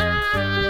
Música